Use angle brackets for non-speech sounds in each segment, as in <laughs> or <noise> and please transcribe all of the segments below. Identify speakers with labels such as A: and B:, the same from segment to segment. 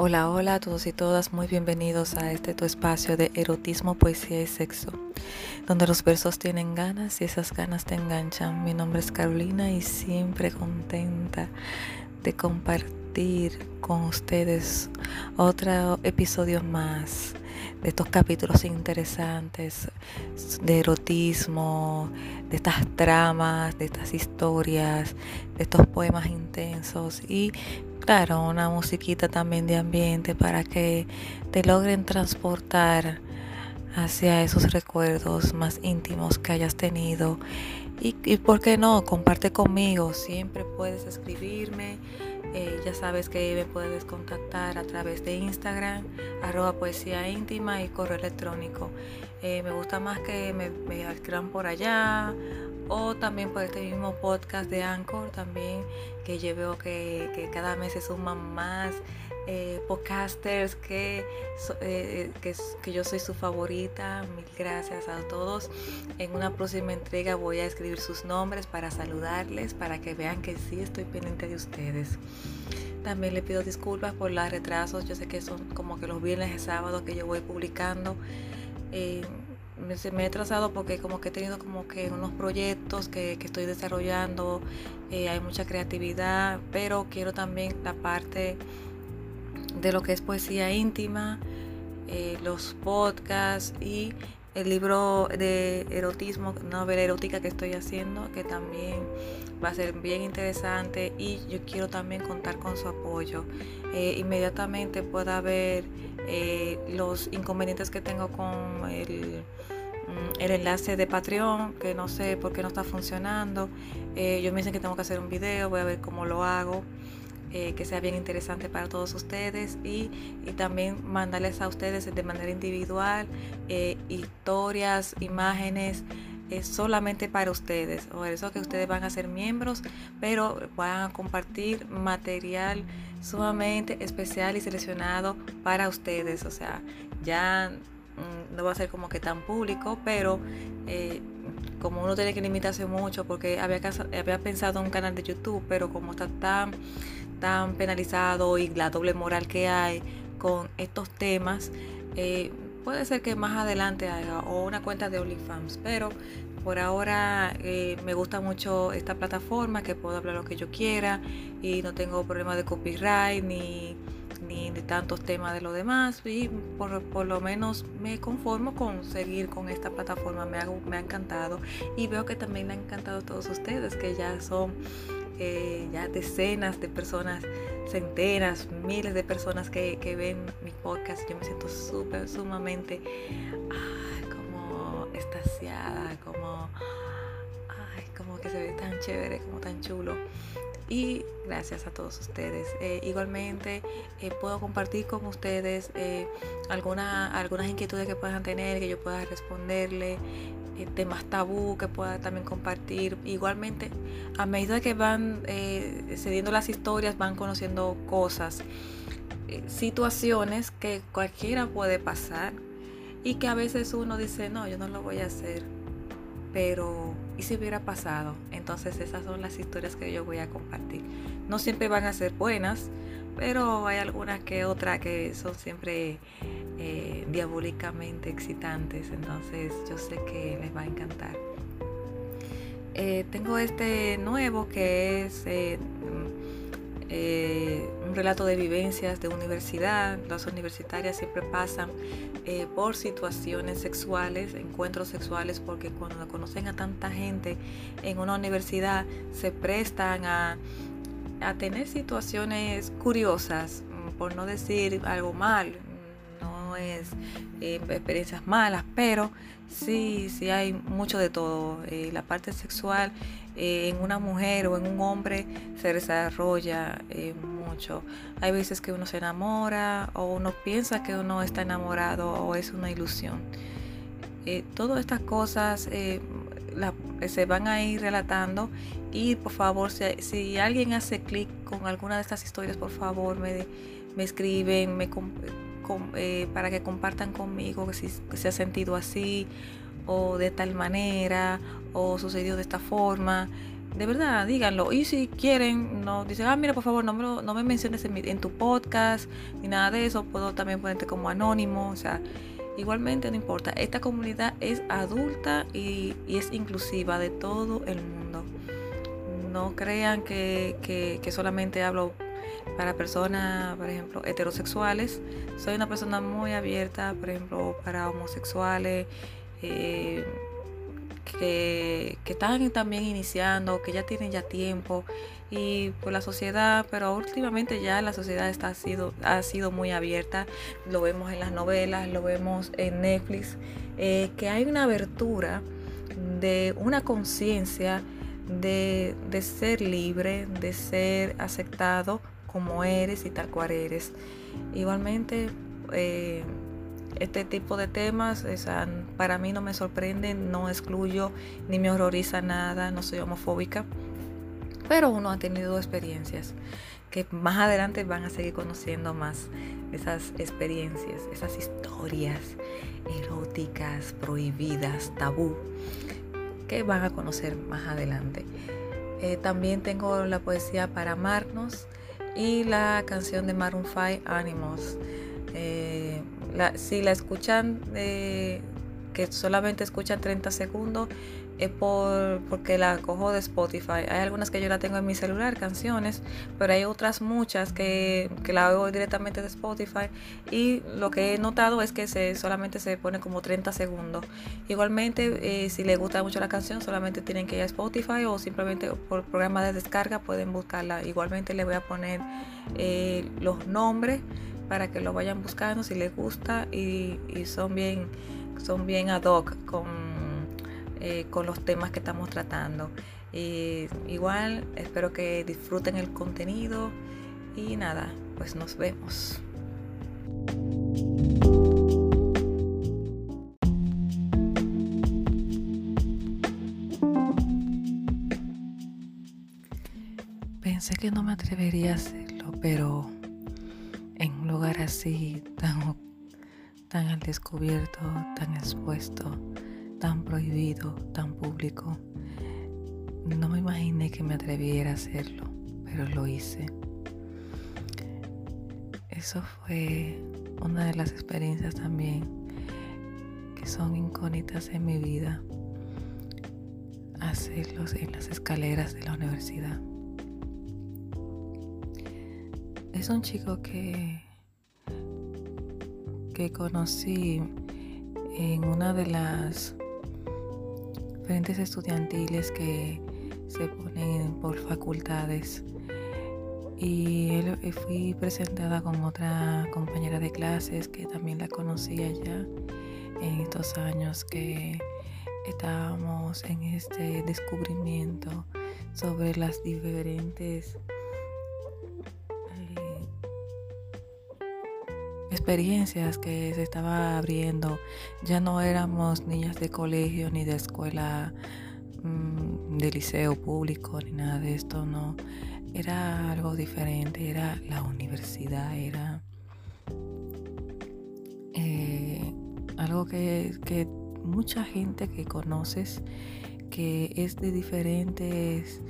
A: Hola, hola a todos y todas, muy bienvenidos a este tu espacio de erotismo, poesía y sexo, donde los versos tienen ganas y esas ganas te enganchan. Mi nombre es Carolina y siempre contenta de compartir con ustedes otro episodio más de estos capítulos interesantes de erotismo, de estas tramas, de estas historias, de estos poemas intensos y claro, una musiquita también de ambiente para que te logren transportar hacia esos recuerdos más íntimos que hayas tenido. Y, y por qué no, comparte conmigo, siempre puedes escribirme. Eh, ya sabes que me puedes contactar a través de Instagram, arroba poesía íntima y correo electrónico. Eh, me gusta más que me, me por allá o también por este mismo podcast de Anchor también que yo veo que, cada mes se suman más eh, podcasters que, eh, que, que, yo soy su favorita. Mil gracias a todos. En una próxima entrega voy a escribir sus nombres para saludarles, para que vean que sí estoy pendiente de ustedes. También le pido disculpas por los retrasos. Yo sé que son como que los viernes y sábados que yo voy publicando. Eh, me, he trazado porque como que he tenido como que unos proyectos que, estoy desarrollando, eh, hay mucha creatividad, pero quiero también la parte de lo que es poesía íntima, eh, los podcasts y el libro de erotismo, novela erótica que estoy haciendo, que también va a ser bien interesante y yo quiero también contar con su apoyo. Eh, inmediatamente pueda ver los inconvenientes que tengo con el Mm, el enlace de Patreon, que no sé por qué no está funcionando. Eh, yo me dicen que tengo que hacer un video, voy a ver cómo lo hago. Eh, que sea bien interesante para todos ustedes y, también mandarles a ustedes de manera individual eh, historias, imágenes solamente para ustedes. O eso que ustedes van a ser miembros, pero van a compartir material sumamente especial y seleccionado para ustedes. O sea, ya Mm, no va a ser como que tan público, pero eh, como uno tiene que limitarse mucho, porque había, había pensado en un canal de YouTube, pero como está tan, tan penalizado y la doble moral que hay con estos temas, eh, puede ser que más adelante haga o una cuenta de OnlyFans, pero por ahora eh, me gusta mucho esta plataforma que puedo hablar lo que yo quiera y no tengo problema de copyright ni ni de tantos temas de lo demás y por, lo menos me conformo con seguir con esta plataforma, me, me ha encantado y veo que también le ha encantado a todos ustedes, que ya son ya decenas de personas, centenas, miles de personas que, ven mi podcast, yo me siento súper, sumamente como estasiada, como, ay, como que se ve tan chévere, como tan chulo y gracias a todos ustedes. Eh, igualmente eh, puedo compartir con ustedes eh, algunas inquietudes que puedan tener, que yo pueda responderle, temas tabú que pueda también compartir. Igualmente, a medida que van cediendo las historias, van conociendo cosas, situaciones que cualquiera puede pasar y que a veces uno dice, no, yo no lo voy a hacer pero ¿y si hubiera pasado? Entonces esas son las historias que yo voy a compartir. No siempre van a ser buenas, pero hay algunas que otras que son siempre eh, diabólicamente excitantes, entonces yo sé que les va a encantar. Eh, tengo este nuevo que es eh, eh, un relato de vivencias de universidad. Las universitarias siempre pasan por situaciones sexuales, encuentros sexuales, porque cuando conocen a tanta gente en una universidad se prestan a, a tener situaciones curiosas, mm, por no decir algo mal, no es eh, experiencias malas, pero sí, sí hay mucho de todo. la parte sexual eh, en una mujer o en un hombre se desarrolla eh, mucho. Hay veces que uno se enamora o uno piensa que uno está enamorado o es una ilusión. Eh, todas estas cosas se van a ir relatando y por favor si, alguien hace clic con alguna de estas historias por favor me, me escriben me, para que compartan conmigo que si se ha sentido así o de tal manera o sucedió de esta forma. de verdad, díganlo. Y si quieren, no dicen, ah, mira, por favor, no me, no me menciones en, tu podcast ni nada de eso. Puedo también ponerte como anónimo. O sea, igualmente no importa. Esta comunidad es adulta y, es inclusiva de todo el mundo. No crean que, que solamente hablo para personas, por ejemplo, heterosexuales. Soy una persona muy abierta, por ejemplo, para homosexuales. Eh, que, están también iniciando, que ya tienen ya tiempo y por la sociedad, pero últimamente ya la sociedad está, ha, sido, ha sido muy abierta, lo vemos en las novelas, lo vemos en Netflix, eh, que hay una abertura de una conciencia de, ser libre, de ser aceptado como eres y tal cual eres. Igualmente, eh, este tipo de temas para mí no me sorprenden, no excluyo ni me horroriza nada, no soy homofóbica, pero uno ha tenido experiencias que más adelante van a seguir conociendo más esas experiencias, esas historias eróticas, prohibidas, tabú, que van a conocer más adelante. Eh, también tengo la poesía para amarnos y la canción de Maroon 5 Animals. Eh, si la escuchan, eh, que solamente escuchan 30 segundos, es por, porque la cojo de Spotify. Hay algunas que yo la tengo en mi celular, canciones, pero hay otras muchas que, que la hago directamente de Spotify. Y lo que he notado es que se, solamente se pone como 30 segundos. Igualmente, eh, si les gusta mucho la canción, solamente tienen que ir a Spotify o simplemente por programa de descarga pueden buscarla. Igualmente les voy a poner eh, los nombres para que lo vayan buscando si les gusta y, son bien son bien ad hoc con, eh, con los temas que estamos tratando. Y igual espero que disfruten el contenido y nada, pues nos vemos. Pensé que no me atrevería a hacerlo, pero en un lugar así, tan, tan al descubierto, tan expuesto, tan prohibido, tan público. No me imaginé que me atreviera a hacerlo, pero lo hice. Eso fue una de las experiencias también que son incógnitas en mi vida. Hacerlos en las escaleras de la universidad. Es un chico que, que conocí en una de las frentes estudiantiles que se ponen por facultades. Y eh, fui presentada con otra compañera de clases que también la conocía ya en estos años que estábamos en este descubrimiento sobre las diferentes experiencias que se estaba abriendo. Ya no éramos niñas de colegio ni de escuela mm, de liceo público ni nada de esto, no. Era algo diferente, era la universidad, era eh, algo que, que mucha gente que conoces, que es de diferentes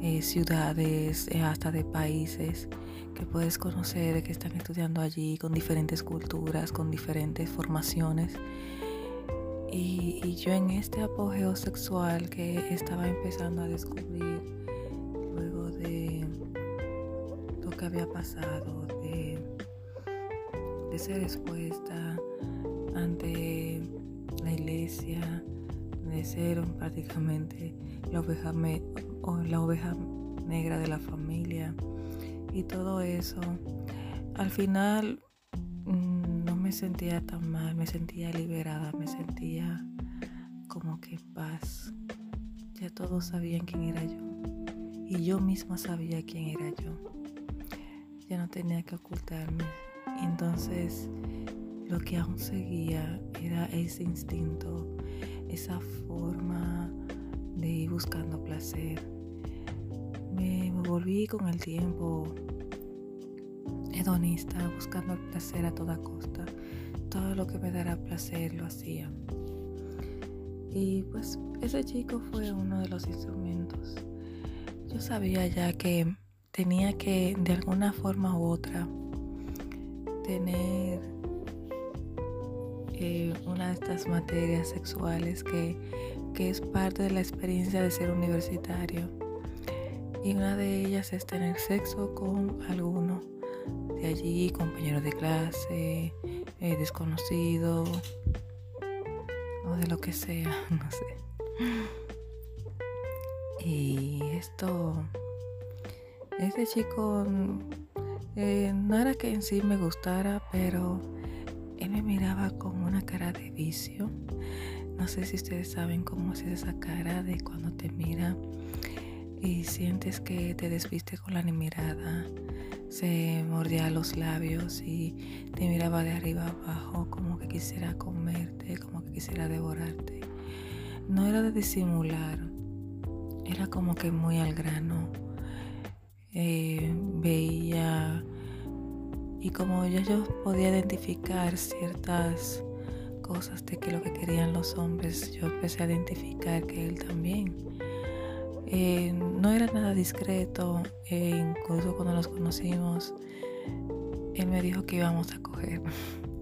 A: eh, ciudades, eh, hasta de países, que puedes conocer, que están estudiando allí con diferentes culturas, con diferentes formaciones. Y, yo en este apogeo sexual que estaba empezando a descubrir luego de lo que había pasado, de, de ser expuesta ante la iglesia, de ser prácticamente la oveja, la oveja negra de la familia y todo eso, al final mm, no me sentía tan mal, me sentía liberada, me sentía como que paz. Ya todos sabían quién era yo y yo misma sabía quién era yo. Ya no tenía que ocultarme. Entonces lo que aún seguía era ese instinto, esa forma de ir buscando placer me volví con el tiempo hedonista, buscando el placer a toda costa. Todo lo que me dará placer lo hacía. Y pues ese chico fue uno de los instrumentos. sabía ya que tenía que de alguna forma u otra tener eh, una de estas materias sexuales que, que es parte de la experiencia de ser universitario. Y una de ellas es tener sexo con alguno de allí, compañero de clase, eh, desconocido o de lo que sea, <laughs> no sé. Y esto, este chico eh, no era que en sí me gustara, pero él me miraba con una cara de vicio. No sé si ustedes saben cómo es esa cara de cuando te mira y sientes que te desviste con la mirada. Se mordía los labios y te miraba de arriba abajo como que quisiera comerte, como que quisiera devorarte. No era de disimular, era como que muy al grano. Eh, veía y como ya yo podía identificar ciertas cosas de que lo que querían los hombres, yo empecé a identificar que él también. Eh, no era nada discreto, e incluso cuando nos conocimos, él me dijo que íbamos a coger. <laughs>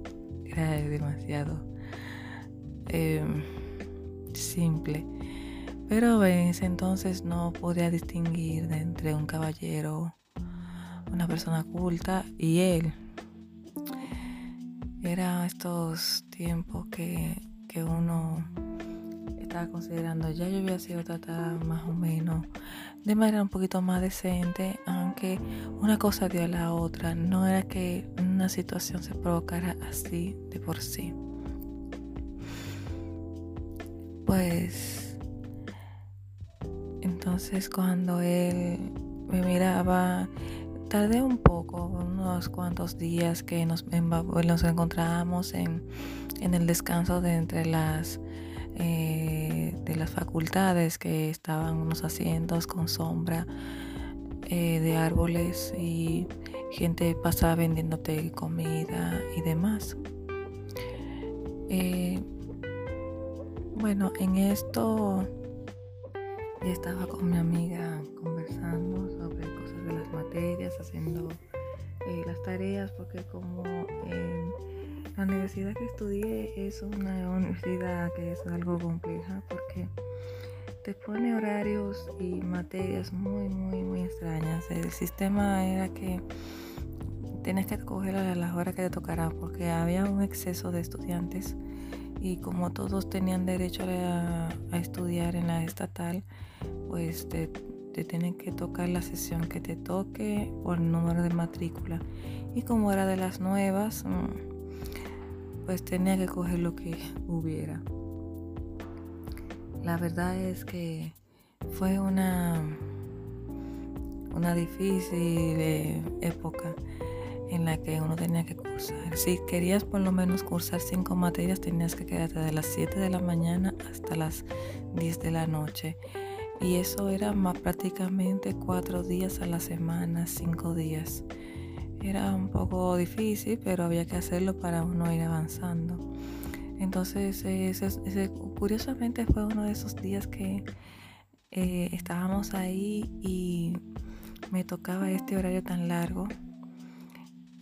A: era demasiado em, simple. Pero en ese entonces no podía distinguir entre un caballero, una persona culta y él. Era estos tiempos que, que uno estaba considerando, ya yo había sido tratada más o menos de manera un poquito más decente, aunque una cosa dio a la otra, no era que una situación se provocara así de por sí. Pues entonces cuando él me miraba, tardé un poco, unos cuantos días que nos, nos encontrábamos en, en, el descanso de entre las eh, de las facultades que estaban unos asientos con sombra eh, de árboles y gente pasaba vendiéndote comida y demás. Eh, bueno, en esto ya estaba con mi amiga conversando sobre cosas de las materias, haciendo las tareas, porque como la universidad que estudié es una universidad que es algo compleja, porque te pone horarios y materias muy, muy, muy extrañas. El sistema era que tienes que coger las horas que te tocará, porque había un exceso de estudiantes y como todos tenían derecho a, estudiar en la estatal, pues te, tienen que tocar la sesión que te toque por el número de matrícula. Y como era de las nuevas, mm, pues tenía que coger lo que hubiera. La verdad es que fue una, una difícil eh, época en la que uno tenía que cursar. Si querías por lo menos cursar cinco materias, tenías que quedarte de las 7 de la mañana hasta las 10 de la noche. Y eso era más prácticamente cuatro días a la semana, cinco días. Era un poco difícil, pero había que hacerlo para uno ir avanzando. Entonces, ese, curiosamente fue uno de esos días que eh, estábamos ahí y me tocaba este horario tan largo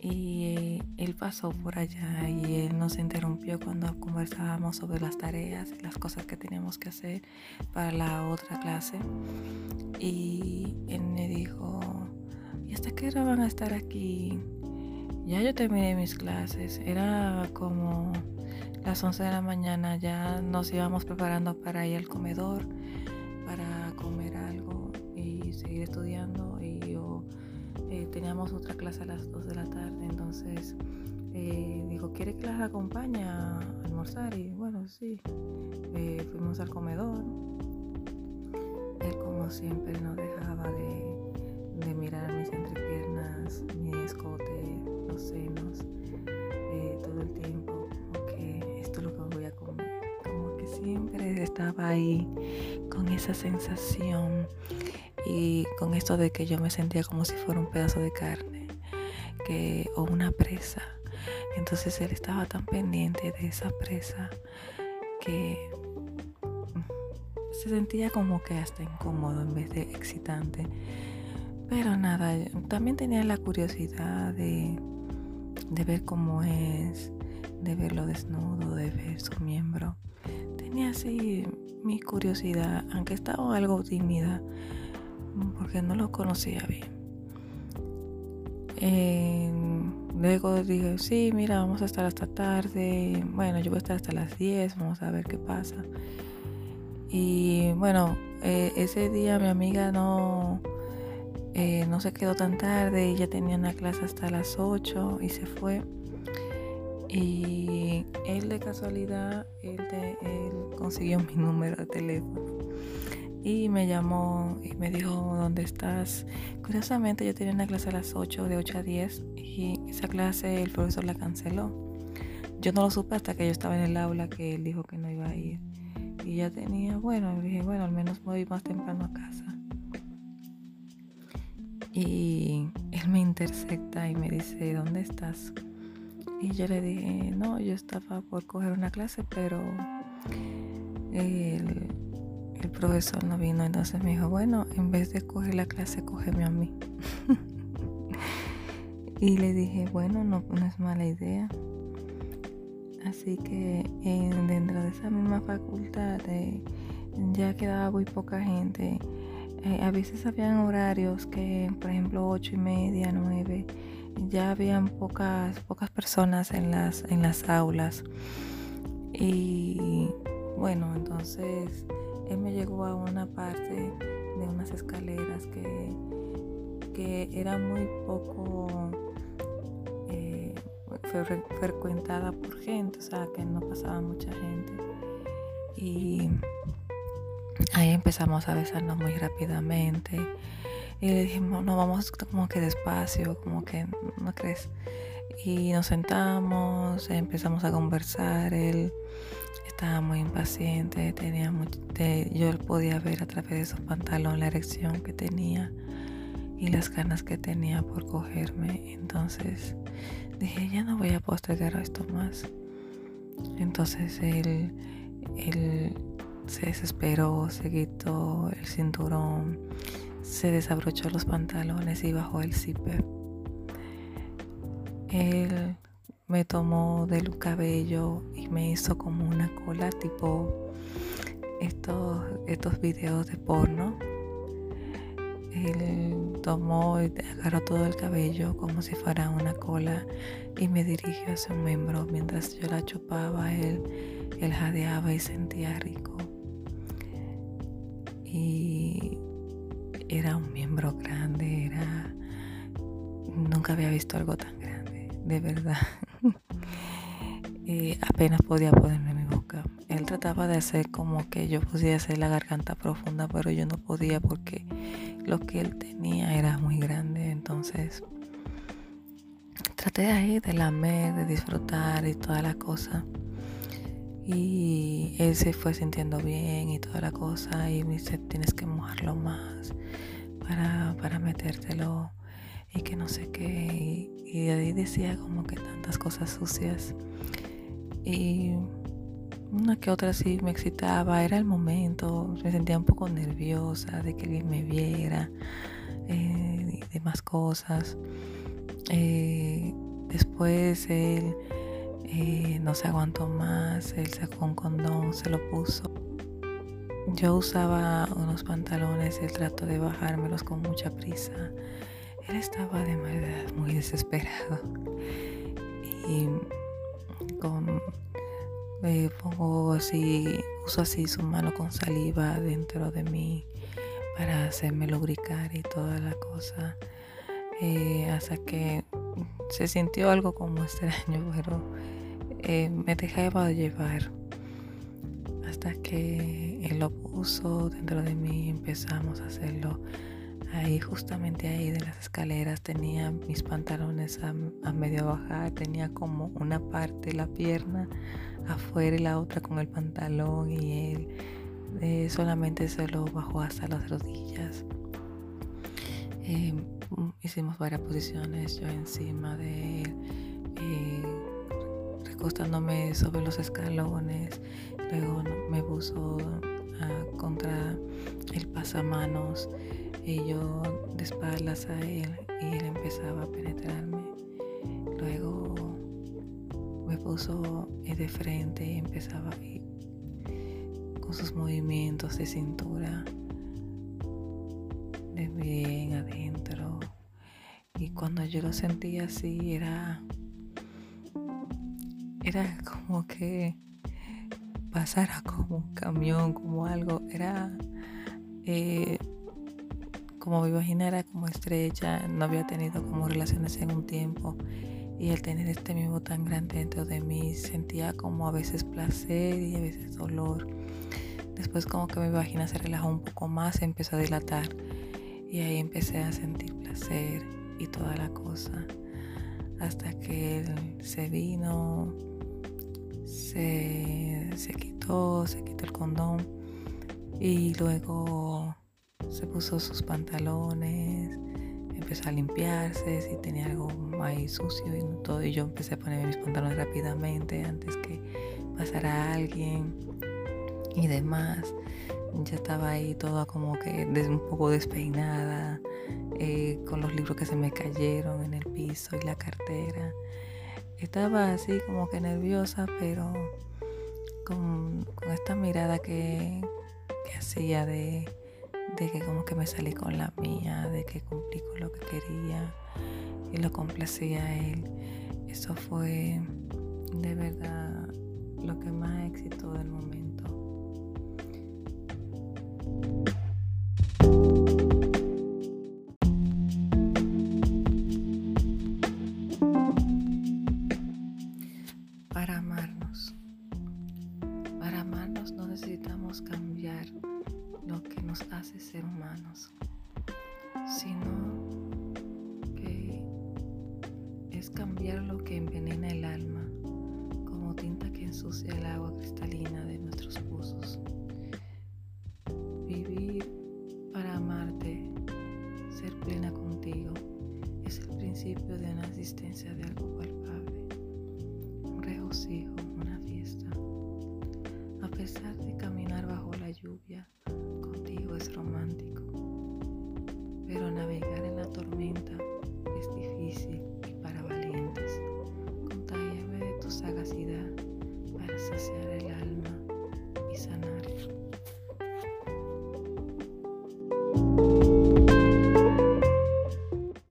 A: y eh, él pasó por allá y él nos interrumpió cuando conversábamos sobre las tareas y las cosas que teníamos que hacer para la otra clase. Y él me dijo, ¿y hasta qué hora van a estar aquí? Ya yo terminé mis clases, era como las 11 de la mañana, ya nos íbamos preparando para ir al comedor, para comer algo y seguir estudiando y eh, teníamos otra clase a las 2 de la tarde, entonces eh, dijo, ¿quiere que las acompañe a almorzar? Y bueno, sí, eh, fuimos al comedor. Él como siempre no dejaba de, mirar mis entrepiernas, mi escote, los senos, todo el tiempo, como que esto es lo que voy a comer. Como que siempre estaba ahí con esa sensación y con esto de que yo me sentía como si fuera un pedazo de carne que, o una presa. Entonces él estaba tan pendiente de esa presa que se sentía como que hasta incómodo en vez de excitante. Pero nada, también tenía la curiosidad de, de ver cómo es, de verlo desnudo, de ver su miembro. Tenía así mi curiosidad, aunque estaba algo tímida, porque no lo conocía bien. Eh, luego dije, sí, mira, vamos a estar hasta tarde. Bueno, yo voy a estar hasta las 10, vamos a ver qué pasa. Y bueno, eh, ese día mi amiga no, eh, no se quedó tan tarde, ella tenía una clase hasta las 8 y se fue. Y él de casualidad, él, él consiguió mi número de teléfono y me llamó y me dijo dónde estás. Curiosamente yo tenía una clase a las 8, de 8 a 10 y esa clase el profesor la canceló. Yo no lo supe hasta que yo estaba en el aula que él dijo que no iba a ir. Y ya tenía, bueno, dije, bueno, al menos voy más temprano a casa. Y él me intersecta y me dice, ¿dónde estás? Y yo le dije, no, yo estaba por coger una clase, pero el, el profesor no vino. Entonces me dijo, bueno, en vez de coger la clase, cógeme a mí. <laughs> y le dije, bueno, no, no es mala idea. Así que dentro de esa misma facultad eh, ya quedaba muy poca gente. Eh, a veces habían horarios que, por ejemplo, ocho y media, nueve, ya habían pocas, pocas personas en las, en las aulas. Y bueno, entonces él me llegó a una parte de unas escaleras que, que era muy poco eh, frecuentada por gente, o sea, que no pasaba mucha gente. Y ahí empezamos a besarnos muy rápidamente. Y le dijimos, no, vamos como que despacio, como que, ¿no crees? Y nos sentamos, empezamos a conversar. Él estaba muy impaciente, tenía mucho, yo podía ver a través de su pantalón la erección que tenía y las ganas que tenía por cogerme. Entonces dije, ya no voy a postergar esto más. Entonces él, él se desesperó, se quitó el cinturón, se desabrochó los pantalones y bajó el zipper. Él me tomó del cabello y me hizo como una cola tipo estos, estos videos de porno. Él tomó y agarró todo el cabello como si fuera una cola y me dirigió hacia un miembro. Mientras yo la chupaba, él, él jadeaba y sentía rico. Y era un miembro grande, era... Nunca había visto algo tan grande, de verdad. <laughs> <laughs> y apenas podía ponerme mi boca. Él trataba de hacer como que yo pudiera hacer la garganta profunda, pero yo no podía porque lo que él tenía era muy grande. Entonces traté ahí de lamer, de disfrutar y toda la cosa. Y él se fue sintiendo bien y toda la cosa. Y me dice, tienes que mojarlo más para, para metértelo y que no sé qué. Y, y ahí decía como que tantas cosas sucias. Y una que otra sí me excitaba, era el momento, me sentía un poco nerviosa de que alguien me viera eh, y demás cosas. Eh, después él eh, no se aguantó más, él sacó un condón, se lo puso. Yo usaba unos pantalones, él trató de bajármelos con mucha prisa. Él estaba de verdad muy desesperado. Y con me pongo así, uso así su mano con saliva dentro de mí para hacerme lubricar y toda la cosa. Eh, hasta que se sintió algo como extraño, <laughs> pero eh, me dejaba llevar. Hasta que él lo puso dentro de mí y empezamos a hacerlo ahí justamente ahí de las escaleras tenía mis pantalones a, medio bajar, tenía como una parte la pierna afuera y la otra con el pantalón y él eh, solamente se lo bajó hasta las rodillas. Em, hicimos varias posiciones, yo encima de él, eh, recostándome sobre los escalones, luego me puso contra el pasamanos y yo de espaldas a él y él empezaba a penetrarme. Luego me puso de frente y empezaba con sus movimientos de cintura de bien adentro. Y cuando yo lo sentía así era era como que pasara como un camión, como algo, era eh, como mi vagina era como estrecha, no había tenido como relaciones en un tiempo y el tener este mismo tan grande dentro de mí sentía como a veces placer y a veces dolor. Después como que mi vagina se relajó un poco más, empezó a dilatar y ahí empecé a sentir placer y toda la cosa. Hasta que él se vino, se, se quitó, se quitó el condón y luego se puso sus pantalones, empezó a limpiarse, si tenía algo ahí sucio y todo, y yo empecé a poner mis pantalones rápidamente antes que pasara alguien y demás. Ya estaba ahí toda como que un poco despeinada, eh, con los libros que se me cayeron en el piso y la cartera. Estaba así como que nerviosa, pero con, esta mirada que, que hacía de de que como que me salí con la mía, de que cumplí con lo que quería y lo complacía a él. Eso fue de verdad lo que más éxito del momento. Lo que envenena el alma, como tinta que ensucia el agua cristalina de nuestros pozos.